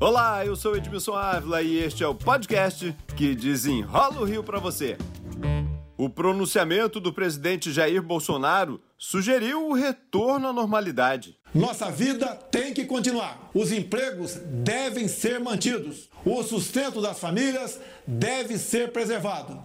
Olá, eu sou Edmilson Ávila e este é o podcast que desenrola o Rio para você. O pronunciamento do presidente Jair Bolsonaro sugeriu o retorno à normalidade. Nossa vida tem que continuar. Os empregos devem ser mantidos. O sustento das famílias deve ser preservado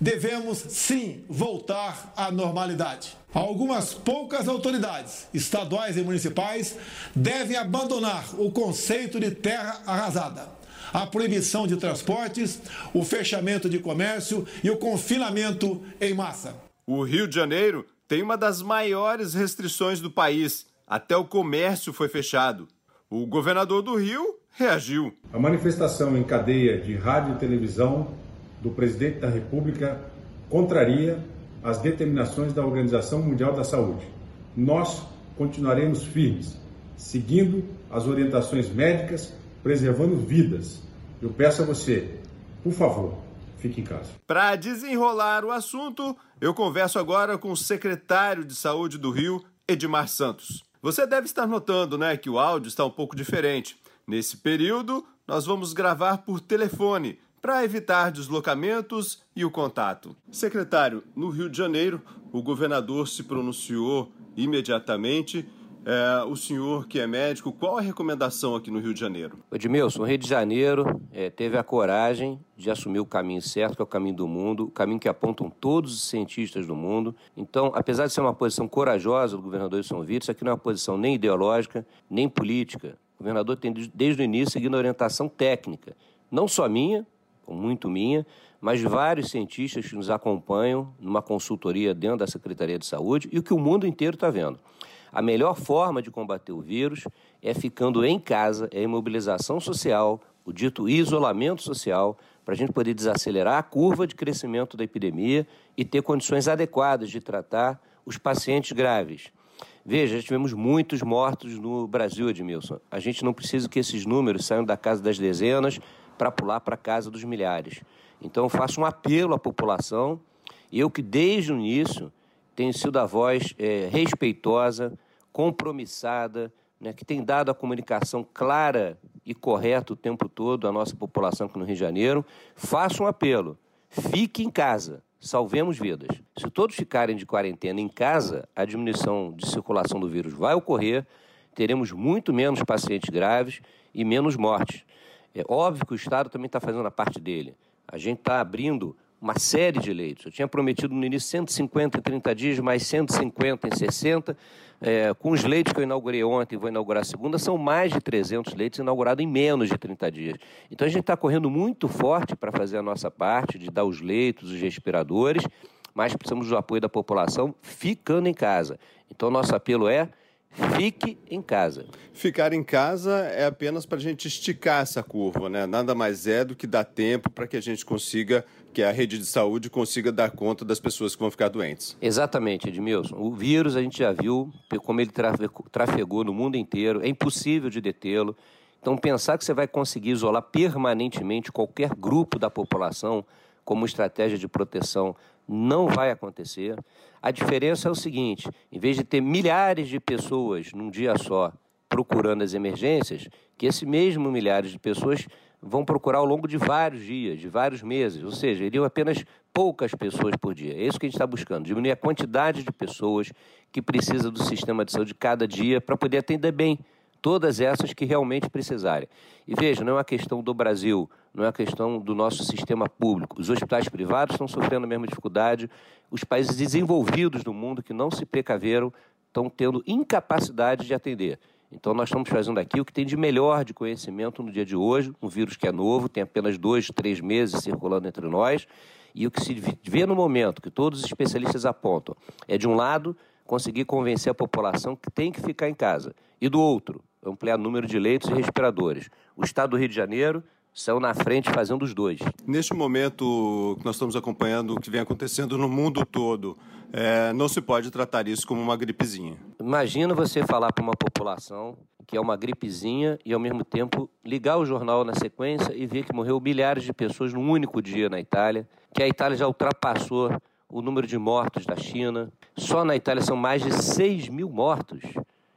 devemos sim voltar à normalidade. Algumas poucas autoridades, estaduais e municipais, devem abandonar o conceito de terra arrasada. A proibição de transportes, o fechamento de comércio e o confinamento em massa. O Rio de Janeiro tem uma das maiores restrições do país. Até o comércio foi fechado. O governador do Rio reagiu. A manifestação em cadeia de rádio e televisão do presidente da República contraria as determinações da Organização Mundial da Saúde. Nós continuaremos firmes, seguindo as orientações médicas, preservando vidas. Eu peço a você, por favor, fique em casa. Para desenrolar o assunto, eu converso agora com o secretário de Saúde do Rio, Edmar Santos. Você deve estar notando, né, que o áudio está um pouco diferente. Nesse período, nós vamos gravar por telefone para evitar deslocamentos e o contato. Secretário, no Rio de Janeiro, o governador se pronunciou imediatamente. É, o senhor que é médico, qual a recomendação aqui no Rio de Janeiro? Edmilson, o Rio de Janeiro é, teve a coragem de assumir o caminho certo, que é o caminho do mundo, o caminho que apontam todos os cientistas do mundo. Então, apesar de ser uma posição corajosa do governador São Vito, isso aqui não é uma posição nem ideológica, nem política. O governador tem, desde o início, seguido a orientação técnica, não só minha, muito minha, mas vários cientistas que nos acompanham numa consultoria dentro da Secretaria de Saúde e o que o mundo inteiro está vendo. A melhor forma de combater o vírus é ficando em casa, é a imobilização social, o dito isolamento social, para a gente poder desacelerar a curva de crescimento da epidemia e ter condições adequadas de tratar os pacientes graves. Veja, já tivemos muitos mortos no Brasil, Edmilson. A gente não precisa que esses números saiam da casa das dezenas para pular para a casa dos milhares. Então, eu faço um apelo à população, eu que desde o início tenho sido a voz é, respeitosa, compromissada, né, que tem dado a comunicação clara e correta o tempo todo à nossa população aqui no Rio de Janeiro, faço um apelo: fique em casa, salvemos vidas. Se todos ficarem de quarentena em casa, a diminuição de circulação do vírus vai ocorrer, teremos muito menos pacientes graves e menos mortes. É óbvio que o Estado também está fazendo a parte dele. A gente está abrindo uma série de leitos. Eu tinha prometido no início 150 em 30 dias, mais 150 em 60. É, com os leitos que eu inaugurei ontem e vou inaugurar segunda, são mais de 300 leitos inaugurados em menos de 30 dias. Então a gente está correndo muito forte para fazer a nossa parte, de dar os leitos, os respiradores, mas precisamos do apoio da população ficando em casa. Então nosso apelo é Fique em casa. Ficar em casa é apenas para a gente esticar essa curva, né? Nada mais é do que dar tempo para que a gente consiga, que a rede de saúde consiga dar conta das pessoas que vão ficar doentes. Exatamente, Edmilson. O vírus a gente já viu como ele trafegou no mundo inteiro, é impossível de detê-lo. Então, pensar que você vai conseguir isolar permanentemente qualquer grupo da população como estratégia de proteção não vai acontecer. A diferença é o seguinte: em vez de ter milhares de pessoas num dia só procurando as emergências, que esse mesmo milhares de pessoas vão procurar ao longo de vários dias, de vários meses, ou seja, iriam apenas poucas pessoas por dia. É isso que a gente está buscando, diminuir a quantidade de pessoas que precisa do sistema de saúde cada dia para poder atender bem todas essas que realmente precisarem. E veja, não é uma questão do Brasil, não é uma questão do nosso sistema público. Os hospitais privados estão sofrendo a mesma dificuldade, os países desenvolvidos do mundo que não se precaveram estão tendo incapacidade de atender. Então, nós estamos fazendo aqui o que tem de melhor de conhecimento no dia de hoje, um vírus que é novo, tem apenas dois, três meses circulando entre nós, e o que se vê no momento, que todos os especialistas apontam, é, de um lado, conseguir convencer a população que tem que ficar em casa, e do outro, ampliar o número de leitos e respiradores. O Estado do Rio de Janeiro saiu na frente fazendo os dois. Neste momento que nós estamos acompanhando o que vem acontecendo no mundo todo, é, não se pode tratar isso como uma gripezinha. Imagina você falar para uma população que é uma gripezinha e ao mesmo tempo ligar o jornal na sequência e ver que morreu milhares de pessoas num único dia na Itália, que a Itália já ultrapassou o número de mortos da China. Só na Itália são mais de 6 mil mortos.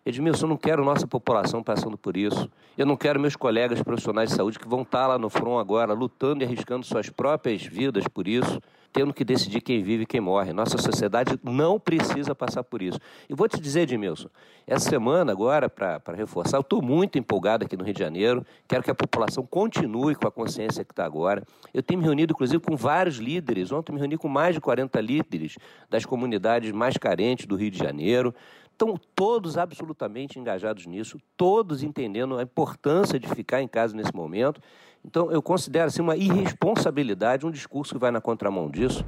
Edmilson, eu não quero nossa população passando por isso. Eu não quero meus colegas profissionais de saúde que vão estar lá no front agora, lutando e arriscando suas próprias vidas por isso, tendo que decidir quem vive e quem morre. Nossa sociedade não precisa passar por isso. E vou te dizer, Edmilson, essa semana agora, para reforçar, eu estou muito empolgado aqui no Rio de Janeiro, quero que a população continue com a consciência que está agora. Eu tenho me reunido, inclusive, com vários líderes. Ontem me reuni com mais de 40 líderes das comunidades mais carentes do Rio de Janeiro. Estão todos absolutamente engajados nisso, todos entendendo a importância de ficar em casa nesse momento. Então, eu considero assim, uma irresponsabilidade um discurso que vai na contramão disso.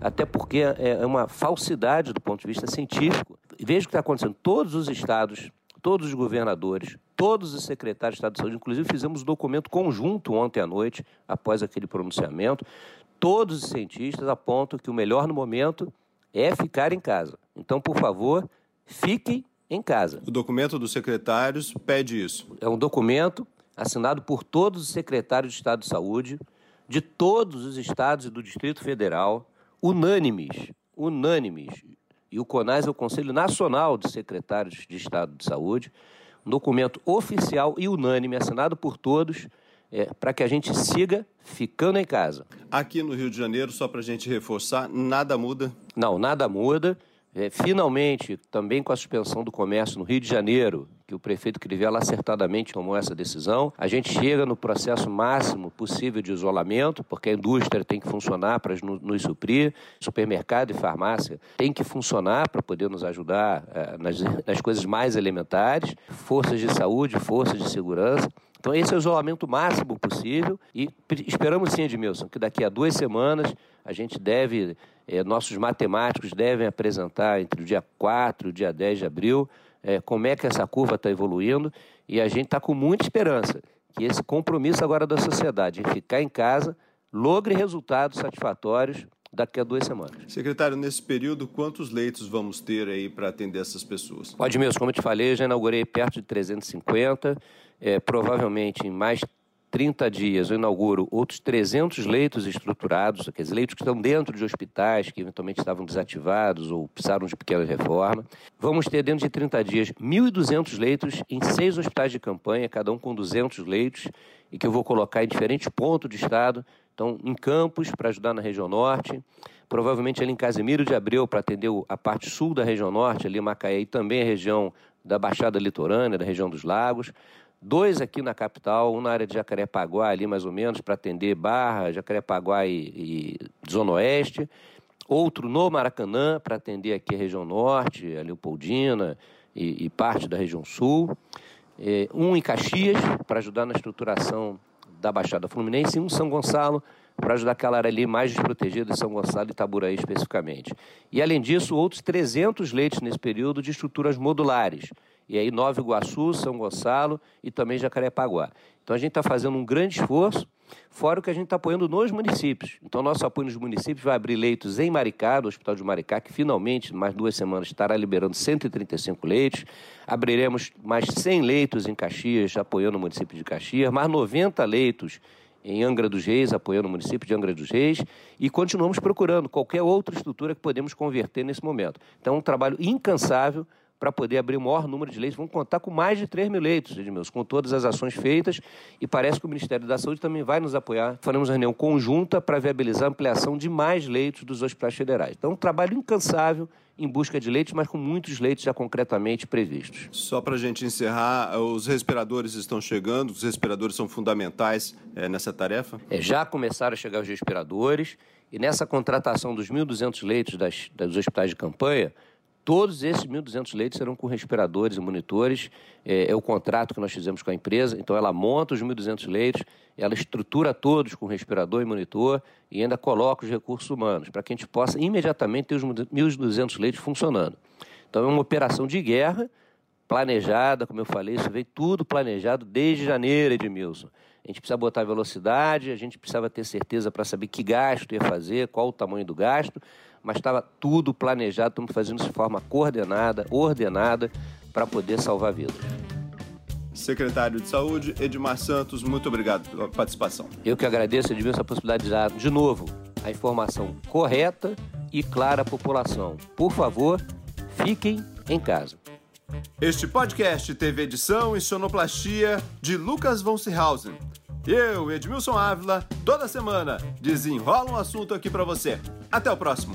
Até porque é, é uma falsidade do ponto de vista científico. Veja o que está acontecendo. Todos os estados, todos os governadores, todos os secretários de Estado de Saúde, inclusive fizemos um documento conjunto ontem à noite, após aquele pronunciamento. Todos os cientistas apontam que o melhor no momento é ficar em casa. Então, por favor, fiquem em casa. O documento dos secretários pede isso. É um documento assinado por todos os secretários de Estado de Saúde, de todos os estados e do Distrito Federal, unânimes, unânimes. E o CONAS é o Conselho Nacional de Secretários de Estado de Saúde, um documento oficial e unânime, assinado por todos, é, para que a gente siga ficando em casa. Aqui no Rio de Janeiro, só para a gente reforçar, nada muda? Não, nada muda. É, finalmente, também com a suspensão do comércio no Rio de Janeiro, que o prefeito Crivella acertadamente tomou essa decisão, a gente chega no processo máximo possível de isolamento, porque a indústria tem que funcionar para nos suprir, supermercado e farmácia tem que funcionar para poder nos ajudar é, nas, nas coisas mais elementares, forças de saúde, forças de segurança. Então, esse é o isolamento máximo possível. E esperamos sim, Edmilson, que daqui a duas semanas a gente deve, eh, nossos matemáticos devem apresentar entre o dia 4 e o dia 10 de abril eh, como é que essa curva está evoluindo e a gente está com muita esperança que esse compromisso agora da sociedade em ficar em casa logre resultados satisfatórios daqui a duas semanas. Secretário, nesse período, quantos leitos vamos ter aí para atender essas pessoas? Pode mesmo, como eu te falei, já inaugurei perto de 350 é, provavelmente em mais 30 dias eu inauguro outros 300 leitos estruturados, aqueles leitos que estão dentro de hospitais que eventualmente estavam desativados ou precisaram de pequena reforma. Vamos ter dentro de 30 dias 1.200 leitos em seis hospitais de campanha, cada um com 200 leitos, e que eu vou colocar em diferentes pontos do estado. Então, em Campos, para ajudar na região norte, provavelmente ali em Casimiro de Abreu, para atender a parte sul da região norte, ali em Macaé, e também a região da Baixada Litorânea, da região dos Lagos dois aqui na capital, um na área de Jacarepaguá, ali mais ou menos, para atender Barra, Jacarepaguá e, e Zona Oeste, outro no Maracanã, para atender aqui a região norte, a Leopoldina e, e parte da região sul, é, um em Caxias, para ajudar na estruturação da Baixada Fluminense, e um em São Gonçalo, para ajudar aquela área ali mais desprotegida de São Gonçalo e Itaboraí especificamente. E, além disso, outros 300 leitos nesse período de estruturas modulares, e aí Nova Iguaçu, São Gonçalo e também Jacarepaguá. Então a gente está fazendo um grande esforço, fora o que a gente está apoiando nos municípios. Então nosso apoio nos municípios vai abrir leitos em Maricá, do Hospital de Maricá, que finalmente, mais duas semanas, estará liberando 135 leitos. Abriremos mais 100 leitos em Caxias, apoiando o município de Caxias, mais 90 leitos em Angra dos Reis, apoiando o município de Angra dos Reis, e continuamos procurando qualquer outra estrutura que podemos converter nesse momento. Então, um trabalho incansável para poder abrir o maior número de leitos. Vamos contar com mais de 3 mil leitos, Edmilson, com todas as ações feitas e parece que o Ministério da Saúde também vai nos apoiar. Faremos reunião conjunta para viabilizar a ampliação de mais leitos dos hospitais federais. Então, um trabalho incansável em busca de leitos, mas com muitos leitos já concretamente previstos. Só para a gente encerrar, os respiradores estão chegando, os respiradores são fundamentais é, nessa tarefa? É, já começaram a chegar os respiradores e nessa contratação dos 1.200 leitos das, dos hospitais de campanha, Todos esses 1.200 leitos serão com respiradores e monitores. É, é, o contrato que nós fizemos com a empresa. Então, ela monta os 1.200 leitos, ela estrutura todos com respirador e monitor e ainda coloca os recursos humanos para que a gente possa imediatamente ter os 1.200 leitos funcionando. Então, é uma operação de guerra planejada, como eu falei, isso veio tudo planejado desde janeiro, Edmilson. A gente precisa botar velocidade, a gente precisava ter certeza para saber que gasto ia fazer, qual o tamanho do gasto, mas estava tudo planejado, estamos fazendo isso de forma coordenada, ordenada, para poder salvar vidas. Secretário de Saúde, Edmar Santos, muito obrigado pela participação. Eu que agradeço, Edmilson, a possibilidade de dar, de novo, a informação correta e clara à população. Por favor, Fiquem em casa. Este podcast teve edição e sonoplastia de Lucas von Seehausen. Eu, Edmilson Ávila, toda semana desenrola um assunto aqui para você. Até o próximo.